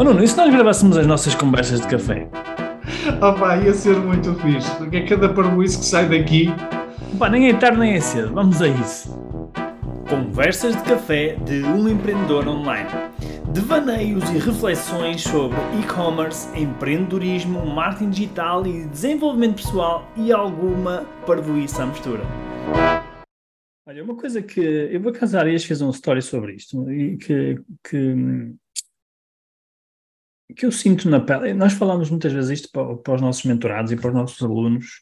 Oh Nuno, e se nós gravássemos as nossas conversas de café? Opa, ia ser muito fixe, porque é cada parboice que sai daqui. Pá, nem é tarde nem é cedo, vamos a isso. Conversas de café de um empreendedor online. Devaneios e reflexões sobre e-commerce, empreendedorismo, marketing digital e desenvolvimento pessoal e alguma parvoíça à mistura. Olha, uma coisa que eu vou casar e fez um story sobre isto e que, que, que eu sinto na pele. Nós falamos muitas vezes isto para, para os nossos mentorados e para os nossos alunos,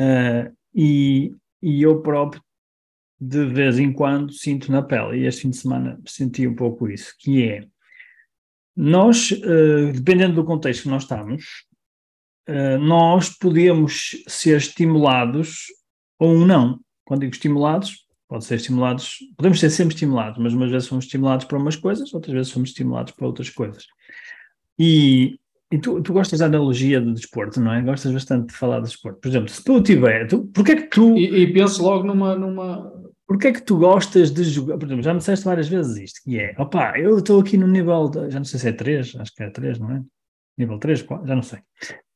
uh, e, e eu próprio de vez em quando sinto na pele, e este fim de semana senti um pouco isso, que é nós, uh, dependendo do contexto que nós estamos, uh, nós podemos ser estimulados ou não. Quando digo estimulados, pode ser estimulados, podemos ser sempre estimulados, mas umas vezes somos estimulados para umas coisas, outras vezes somos estimulados para outras coisas. E, e tu, tu gostas da analogia do desporto, não é? Gostas bastante de falar do desporto. Por exemplo, se tu tiver, tu, porquê é que tu... E, e penso logo numa, numa... Porquê é que tu gostas de jogar? Por exemplo, já me disseste várias vezes isto, que é, opá, eu estou aqui no nível, de, já não sei se é 3, acho que é 3, não é? Nível 3, 4, já não sei.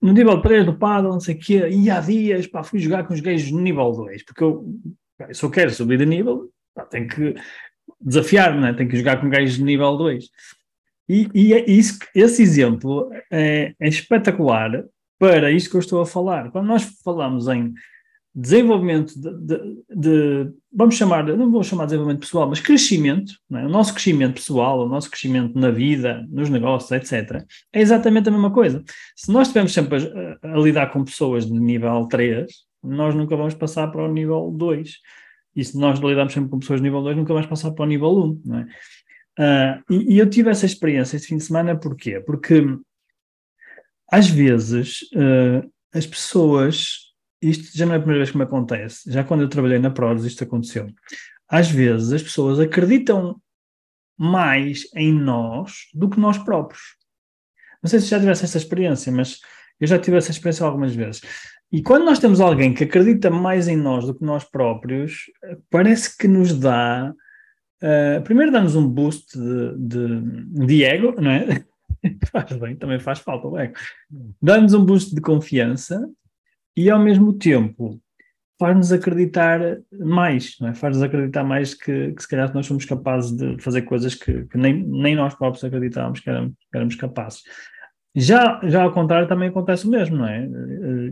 No nível 3 do paddle, não sei o quê, e há dias, pá, fui jogar com os gays no nível 2, porque eu, se eu quero subir de nível, pá, tenho que desafiar-me, né? tenho que jogar com gajos de nível 2. E, e é isso, esse exemplo é, é, espetacular para isto que eu estou a falar. Quando nós falamos em desenvolvimento de, de, de vamos chamar, não vou chamar de desenvolvimento pessoal, mas crescimento, é? o nosso crescimento pessoal, o nosso crescimento na vida, nos negócios, etc., é exatamente a mesma coisa. Se nós estivermos sempre a, a lidar com pessoas de nível 3, nós nunca vamos passar para o nível 2. E se nós lidarmos sempre com pessoas de nível 2, nunca vamos passar para o nível 1. Não é? Uh, e, e, eu tive essa experiência este fim de semana, porquê? Porque às vezes uh, as pessoas, isto já não é a primeira vez que me acontece, já quando eu trabalhei na Prozis isto aconteceu. Às vezes as pessoas acreditam mais em nós do que nós próprios. Não sei se já tivesse essa experiência, mas eu já tive essa experiência algumas vezes. E quando nós temos alguém que acredita mais em nós do que nós próprios, parece que nos dá Uh, primeiro dá-nos um boost de, de, de, ego, não é? faz bem, também faz falta o ego. Dá-nos um boost de confiança e ao mesmo tempo faz-nos acreditar mais, não é? Faz-nos acreditar mais que, que se calhar nós somos capazes de fazer coisas que, que nem, nem nós próprios acreditávamos que éramos, que éramos capazes. Já, já ao contrário também acontece o mesmo, não é?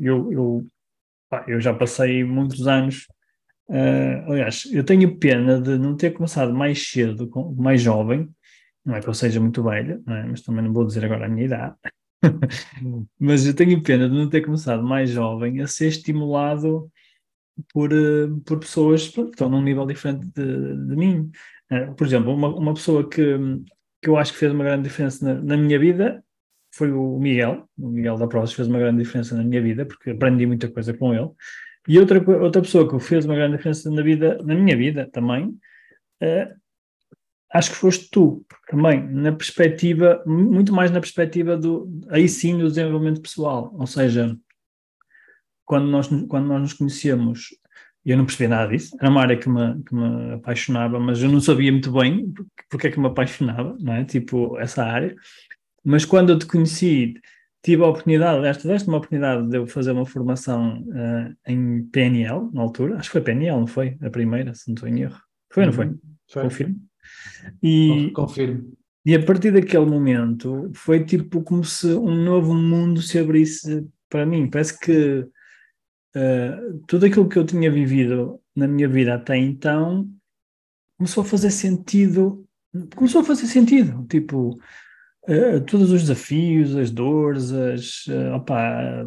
Eu, eu, eu já passei muitos anos Uh, aliás, eu tenho pena de não ter começado mais cedo, mais jovem, não é que eu seja muito velho, é? mas também não vou dizer agora a minha idade, mas eu tenho pena de não ter começado mais jovem a ser estimulado por, uh, por pessoas que estão num nível diferente de, de mim. Uh, por exemplo, uma, uma pessoa que, que eu acho que fez uma grande diferença na, na minha vida foi o Miguel, o Miguel da Prozis fez uma grande diferença na minha vida, porque aprendi muita coisa com ele. E outra, outra pessoa que fez uma grande diferença na vida, na minha vida também, uh, acho que foste tu, também, na perspectiva, muito mais na perspectiva do, aí sim, do desenvolvimento pessoal. Ou seja, quando nós, quando nós nos conhecemos, eu não percebi nada disso, era uma área que me, que me apaixonava, mas eu não sabia muito bem porque é que me apaixonava, não é? Tipo, essa área. Mas quando eu te conheci, tive a oportunidade, esta deste uma oportunidade de eu fazer uma formação uh, em PNL, na altura, acho que foi PNL, não foi? A primeira, se não estou em erro. Foi ou não foi? Uhum. foi. Confirmo. E, Confirmo. E a partir daquele momento foi tipo como se um novo mundo se abrisse para mim. Parece que uh, tudo aquilo que eu tinha vivido na minha vida até então começou a fazer sentido. Começou a fazer sentido. Tipo, Uh, todos os desafios, as dores, as, uh, opa,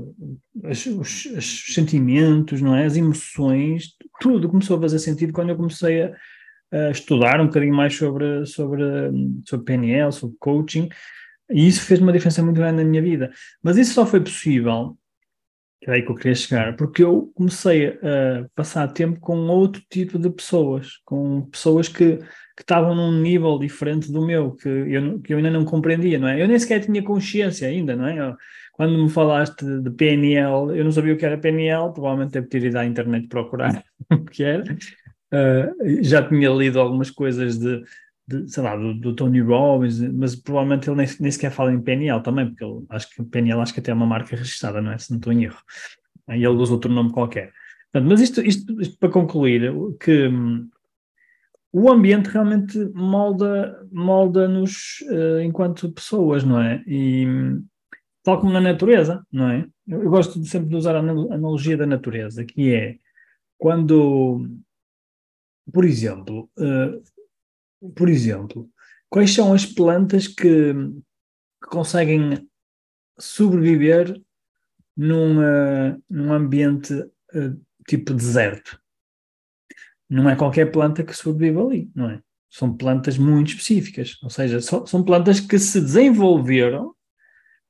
as, os, os, sentimentos, não é? as emoções, tudo começou a fazer sentido quando eu comecei a, a, estudar um bocadinho mais sobre, sobre, sobre PNL, sobre coaching, e isso fez uma diferença muito grande na minha vida. Mas isso só foi possível, que é aí que eu queria chegar, porque eu comecei a passar tempo com outro tipo de pessoas, com pessoas que que estavam num nível diferente do meu, que eu, que eu ainda não compreendia, não é? Eu nem sequer tinha consciência ainda, não é? Eu, quando me falaste de PNL, eu não sabia o que era PNL, provavelmente deve ter ido à internet procurar o que era. Uh, já tinha lido algumas coisas de, de, sei lá, do, do, Tony Robbins, mas provavelmente ele nem, nem sequer fala em PNL também, porque ele, acho que PNL acho que até é uma marca registrada, não é? Se não estou em erro. E ele usa outro nome qualquer. Portanto, mas isto, isto, isto, para concluir, que hum, o ambiente realmente molda, molda-nos uh, enquanto pessoas, não é? E tal como na natureza, não é? Eu, eu gosto de sempre de usar a analogia da natureza, que é quando, por exemplo, uh, por exemplo, quais são as plantas que, que conseguem sobreviver num, uh, num ambiente tipo deserto? Não é qualquer planta que sobrevive ali, não é? São plantas muito específicas, ou seja, so, são plantas que se desenvolveram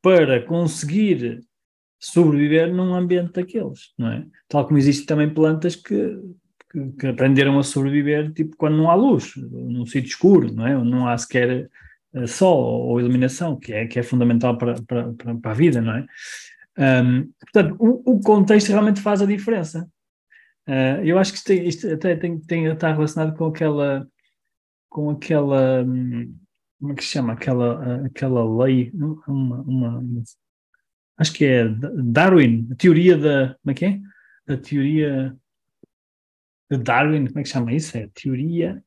para conseguir sobreviver num ambiente daqueles, não é? Tal como existem também plantas que que, que, aprenderam a sobreviver tipo quando não há luz, num sítio escuro, não é? Não há sequer uh, sol ou iluminação, que é, que é fundamental para, para, para, a vida, não é? Um, portanto, o, o, contexto realmente faz a diferença. Uh, eu acho que isto, isto, até tem, tem, está relacionado com aquela, com aquela, hum, como é que se chama? Aquela, uh, aquela lei, uma, uma, acho que é Darwin, a teoria da, como é que é? A teoria de Darwin, como é que chama isso? É teoria.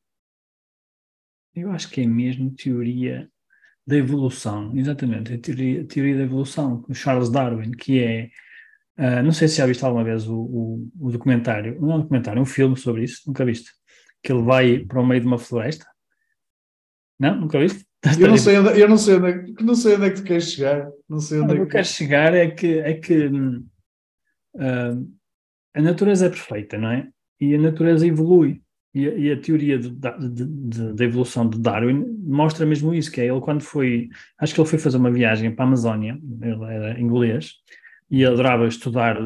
Eu acho que é mesmo teoria da evolução, exatamente, a teoria, a teoria da evolução, com Charles Darwin, que é. Uh, não sei se já viste alguma vez o, o, o, documentário, não é um documentário, é um filme sobre isso, nunca viste? Que ele vai para o meio de uma floresta. Não? Nunca viste? Eu não sei onde, eu não sei onde, é, não sei onde é que tu queres chegar. Não sei onde ah, é que... eu quero chegar é que, é que uh, a natureza é perfeita, não é? e a natureza evolui. E a, e a teoria da evolução de Darwin mostra mesmo isso, que é ele quando foi, acho que ele foi fazer uma viagem para a Amazónia, ele era inglês, e adorava estudar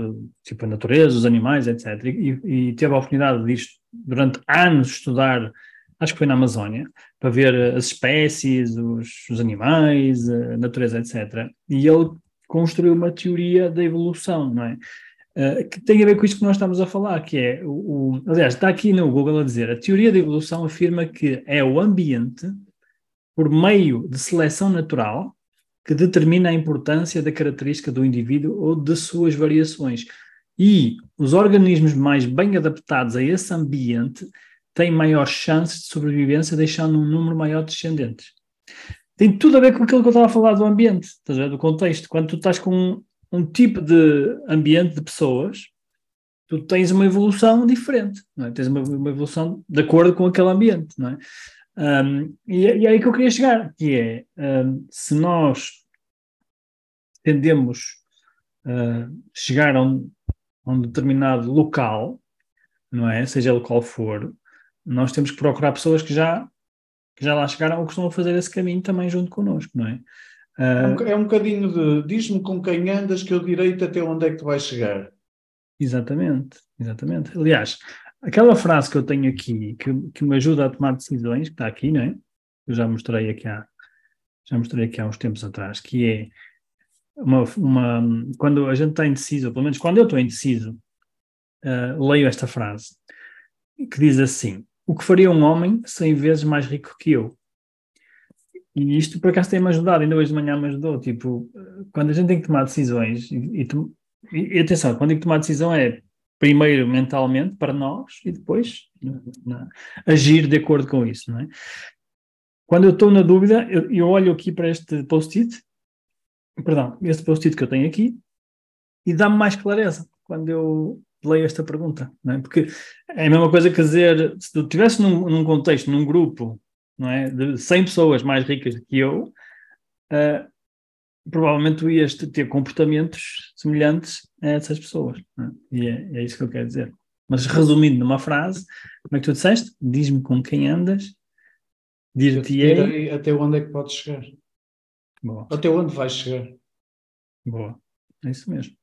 tipo a natureza, os animais, etc. E, e teve a oportunidade de durante anos estudar, acho que foi na Amazónia, para ver as espécies, os, os animais, a natureza, etc. E ele construiu uma teoria da evolução, não é? Uh, que tem a ver com isto que nós estamos a falar, que é, o, o, aliás, está aqui no Google a dizer, a teoria da evolução afirma que é o ambiente, por meio de seleção natural, que determina a importância da característica do indivíduo ou de suas variações. E os organismos mais bem adaptados a esse ambiente têm maiores chances de sobrevivência, deixando um número maior de descendentes. Tem tudo a ver com aquilo que eu estava a falar do ambiente, do contexto. Quando tu estás com um tipo de ambiente de pessoas, tu tens uma evolução diferente, é? tens uma, uma evolução de acordo com aquele ambiente, não é? Um, e, é, e, é aí que eu queria chegar, que é um, se nós tendemos a uh, chegar a um, a um, determinado local, não é? Seja ele qual for, nós temos que procurar pessoas que já, que já lá chegaram ou que estão a fazer esse caminho também junto connosco, não é? Uh, é um bocadinho de diz-me com quem andas que eu direito até onde é que tu vais chegar. Exatamente, exatamente. Aliás, aquela frase que eu tenho aqui, que, que me ajuda a tomar decisões, que está aqui, não é? Eu já mostrei aqui há, já mostrei aqui há uns tempos atrás, que é uma, uma quando a gente está indeciso, pelo menos quando eu estou indeciso, uh, leio esta frase, que diz assim: O que faria um homem cem vezes mais rico que eu? E isto por acaso tem-me ajudado, ainda hoje de manhã me ajudou. Tipo, quando a gente tem que tomar decisões, e, e, e atenção, quando tem que tomar decisão é primeiro mentalmente para nós e depois agir de acordo com isso, não é? Quando eu estou na dúvida, eu, eu olho aqui para este post-it, perdão, este post-it que eu tenho aqui, e dá-me mais clareza quando eu leio esta pergunta, não é? Porque é a mesma coisa que dizer, se tu estivesse num, num contexto, num grupo não é? De 100 pessoas mais ricas que eu, uh, provavelmente tu ias ter comportamentos semelhantes a essas pessoas. É? E é, é, isso que eu quero dizer. Mas resumindo numa frase, como é que tu disseste? Diz-me com quem andas, dir-te-ei... Até onde é que podes chegar. Boa. Até onde vais chegar. Boa. É isso mesmo.